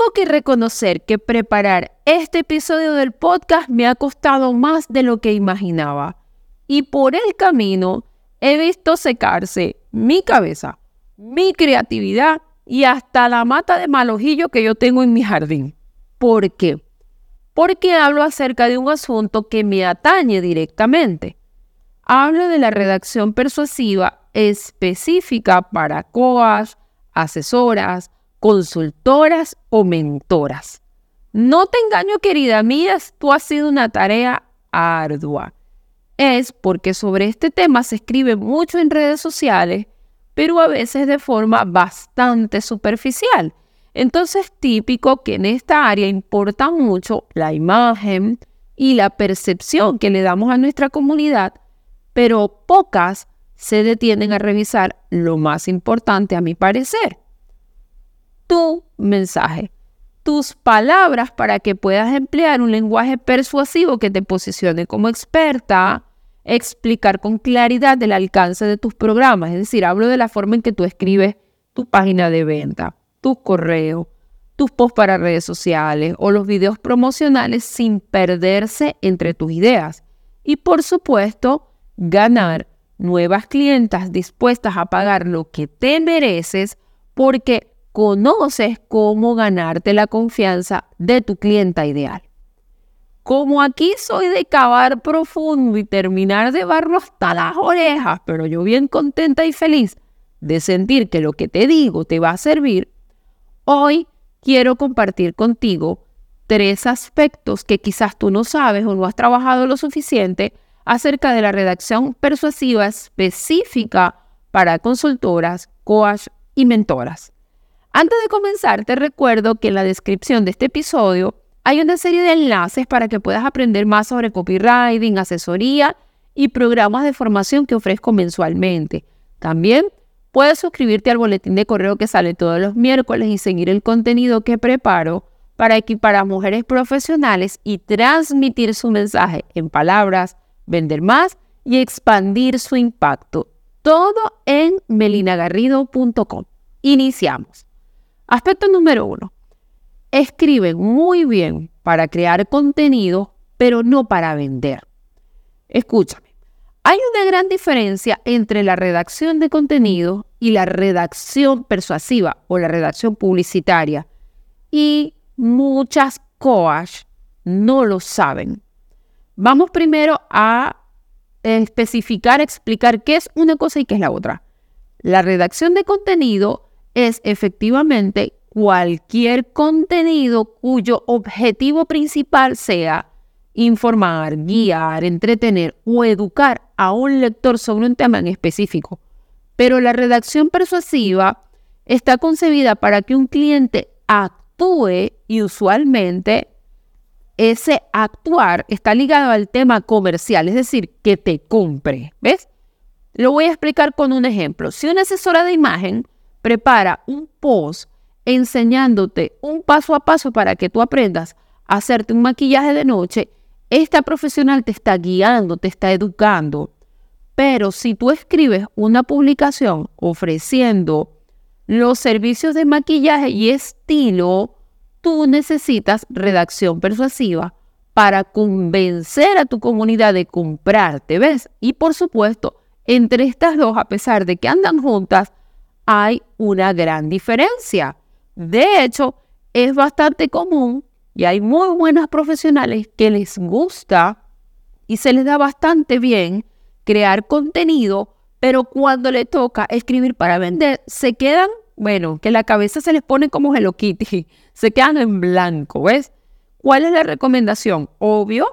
Tengo que reconocer que preparar este episodio del podcast me ha costado más de lo que imaginaba. Y por el camino he visto secarse mi cabeza, mi creatividad y hasta la mata de malojillo que yo tengo en mi jardín. ¿Por qué? porque hablo acerca de un asunto que me atañe directamente. Hablo de la redacción persuasiva específica para coas, asesoras, consultoras o mentoras. No te engaño, querida mía, tú has sido una tarea ardua. Es porque sobre este tema se escribe mucho en redes sociales, pero a veces de forma bastante superficial entonces, típico que en esta área importa mucho la imagen y la percepción que le damos a nuestra comunidad, pero pocas se detienen a revisar lo más importante a mi parecer. Tu mensaje, tus palabras para que puedas emplear un lenguaje persuasivo que te posicione como experta, explicar con claridad el alcance de tus programas, es decir, hablo de la forma en que tú escribes tu página de venta tus correos, tus posts para redes sociales o los videos promocionales sin perderse entre tus ideas. Y por supuesto, ganar nuevas clientas dispuestas a pagar lo que te mereces porque conoces cómo ganarte la confianza de tu clienta ideal. Como aquí soy de cavar profundo y terminar de barro hasta las orejas, pero yo bien contenta y feliz de sentir que lo que te digo te va a servir, Hoy quiero compartir contigo tres aspectos que quizás tú no sabes o no has trabajado lo suficiente acerca de la redacción persuasiva específica para consultoras, coach y mentoras. Antes de comenzar, te recuerdo que en la descripción de este episodio hay una serie de enlaces para que puedas aprender más sobre copywriting, asesoría y programas de formación que ofrezco mensualmente. También Puedes suscribirte al boletín de correo que sale todos los miércoles y seguir el contenido que preparo para equipar a mujeres profesionales y transmitir su mensaje en palabras, vender más y expandir su impacto. Todo en melinagarrido.com. Iniciamos. Aspecto número uno. Escriben muy bien para crear contenido, pero no para vender. Escúchame. Hay una gran diferencia entre la redacción de contenido y la redacción persuasiva o la redacción publicitaria. Y muchas coach no lo saben. Vamos primero a especificar, explicar qué es una cosa y qué es la otra. La redacción de contenido es efectivamente cualquier contenido cuyo objetivo principal sea informar, guiar, entretener o educar a un lector sobre un tema en específico. Pero la redacción persuasiva está concebida para que un cliente actúe y usualmente ese actuar está ligado al tema comercial, es decir, que te compre. ¿Ves? Lo voy a explicar con un ejemplo. Si una asesora de imagen prepara un post enseñándote un paso a paso para que tú aprendas a hacerte un maquillaje de noche, esta profesional te está guiando, te está educando. Pero si tú escribes una publicación ofreciendo los servicios de maquillaje y estilo, tú necesitas redacción persuasiva para convencer a tu comunidad de comprarte, ¿ves? Y por supuesto, entre estas dos, a pesar de que andan juntas, hay una gran diferencia. De hecho, es bastante común y hay muy buenas profesionales que les gusta y se les da bastante bien crear contenido, pero cuando le toca escribir para vender, se quedan, bueno, que la cabeza se les pone como Hello se quedan en blanco, ¿ves? ¿Cuál es la recomendación? Obvio,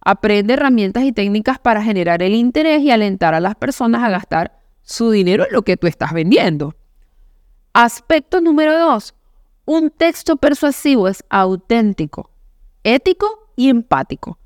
aprende herramientas y técnicas para generar el interés y alentar a las personas a gastar su dinero en lo que tú estás vendiendo. Aspecto número dos, Un texto persuasivo es auténtico, ético y empático.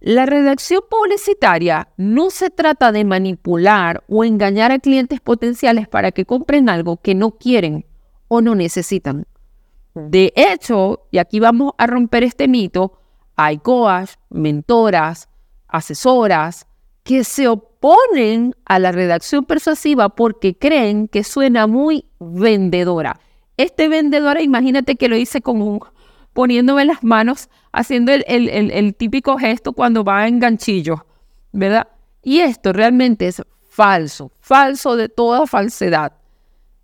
La redacción publicitaria no se trata de manipular o engañar a clientes potenciales para que compren algo que no quieren o no necesitan. De hecho, y aquí vamos a romper este mito, hay coach, mentoras, asesoras que se oponen a la redacción persuasiva porque creen que suena muy vendedora. Este vendedora, imagínate que lo hice como poniéndome las manos, haciendo el, el típico gesto cuando va en ganchillo, ¿verdad? Y esto realmente es falso, falso de toda falsedad.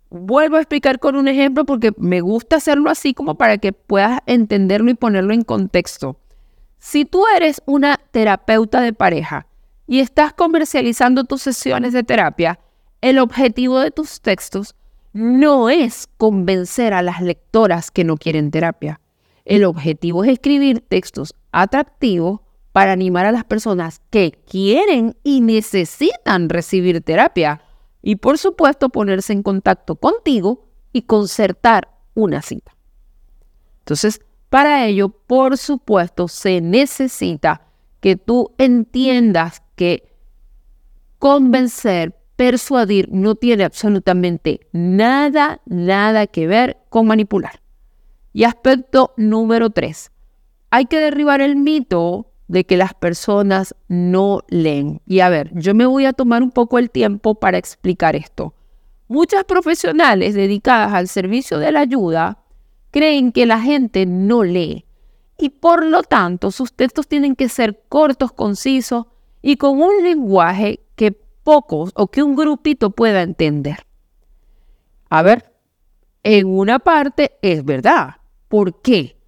Vuelvo a explicar con un ejemplo porque me gusta hacerlo así como para que puedas entenderlo y ponerlo en contexto. Si tú eres una terapeuta de pareja y estás comercializando tus sesiones de terapia, el objetivo de tus textos no es convencer a las lectoras que no quieren terapia. El objetivo es escribir textos atractivos para animar a las personas que quieren y necesitan recibir terapia y por supuesto ponerse en contacto contigo y concertar una cita. Entonces, para ello, por supuesto, se necesita que tú entiendas que convencer, persuadir no tiene absolutamente nada, nada que ver con manipular. Y aspecto número tres, hay que derribar el mito de que las personas no leen. Y a ver, yo me voy a tomar un poco el tiempo para explicar esto. Muchas profesionales dedicadas al servicio de la ayuda creen que la gente no lee y por lo tanto sus textos tienen que ser cortos, concisos y con un lenguaje que pocos o que un grupito pueda entender. A ver, en una parte es verdad. ¿Por qué?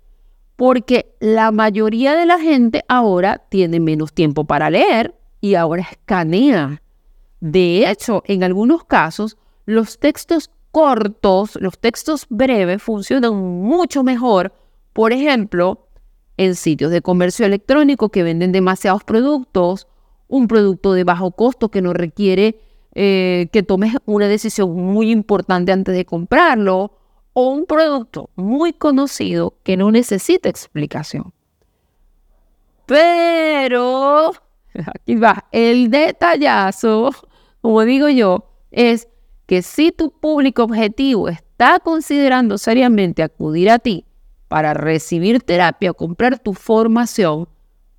porque la mayoría de la gente ahora tiene menos tiempo para leer y ahora escanea. De hecho, en algunos casos, los textos cortos, los textos breves funcionan mucho mejor, por ejemplo, en sitios de comercio electrónico que venden demasiados productos, un producto de bajo costo que no requiere eh, que tomes una decisión muy importante antes de comprarlo, o un producto muy conocido que no necesita explicación. Pero, aquí va, el detallazo, como digo yo, es que si tu público objetivo está considerando seriamente acudir a ti para recibir terapia o comprar tu formación,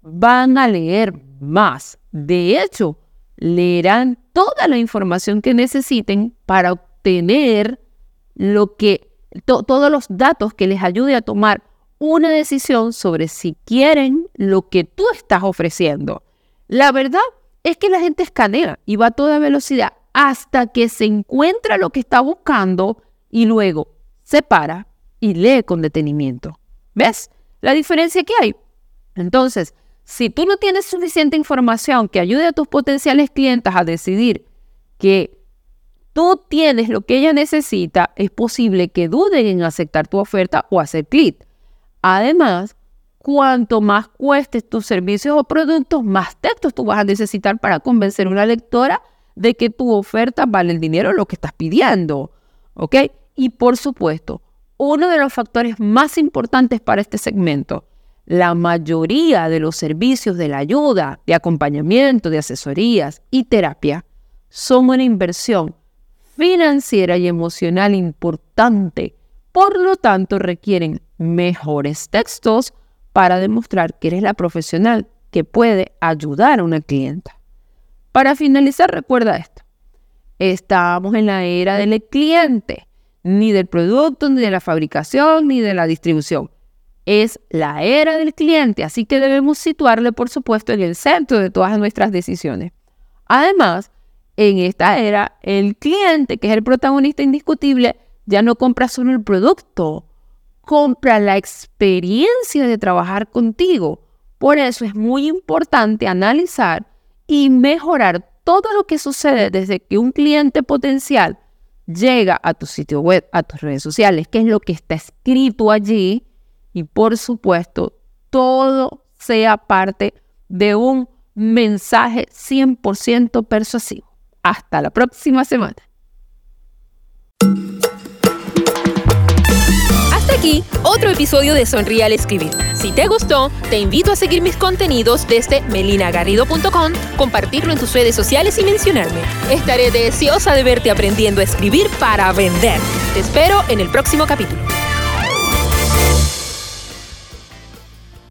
van a leer más. De hecho, leerán toda la información que necesiten para obtener lo que todos los datos que les ayude a tomar una decisión sobre si quieren lo que tú estás ofreciendo. La verdad es que la gente escanea y va a toda velocidad hasta que se encuentra lo que está buscando y luego se para y lee con detenimiento. ¿Ves la diferencia que hay? Entonces, si tú no tienes suficiente información que ayude a tus potenciales clientes a decidir que tú tienes lo que ella necesita, es posible que duden en aceptar tu oferta o hacer clic. Además, cuanto más cuestes tus servicios o productos, más textos tú vas a necesitar para convencer a una lectora de que tu oferta vale el dinero lo que estás pidiendo. ¿Ok? Y por supuesto, uno de los factores más importantes para este segmento, la mayoría de los servicios de la ayuda, de acompañamiento, de asesorías y terapia son una inversión financiera y emocional importante. Por lo tanto, requieren mejores textos para demostrar que eres la profesional que puede ayudar a una clienta. Para finalizar, recuerda esto. Estamos en la era del cliente, ni del producto, ni de la fabricación, ni de la distribución. Es la era del cliente, así que debemos situarle, por supuesto, en el centro de todas nuestras decisiones. Además, en esta era, el cliente, que es el protagonista indiscutible, ya no compra solo el producto, compra la experiencia de trabajar contigo. Por eso es muy importante analizar y mejorar todo lo que sucede desde que un cliente potencial llega a tu sitio web, a tus redes sociales, qué es lo que está escrito allí y por supuesto todo sea parte de un mensaje 100% persuasivo. Hasta la próxima semana. aquí otro episodio de Sonríe al Escribir. Si te gustó, te invito a seguir mis contenidos desde melinagarrido.com, compartirlo en tus redes sociales y mencionarme. Estaré deseosa de verte aprendiendo a escribir para vender. Te espero en el próximo capítulo.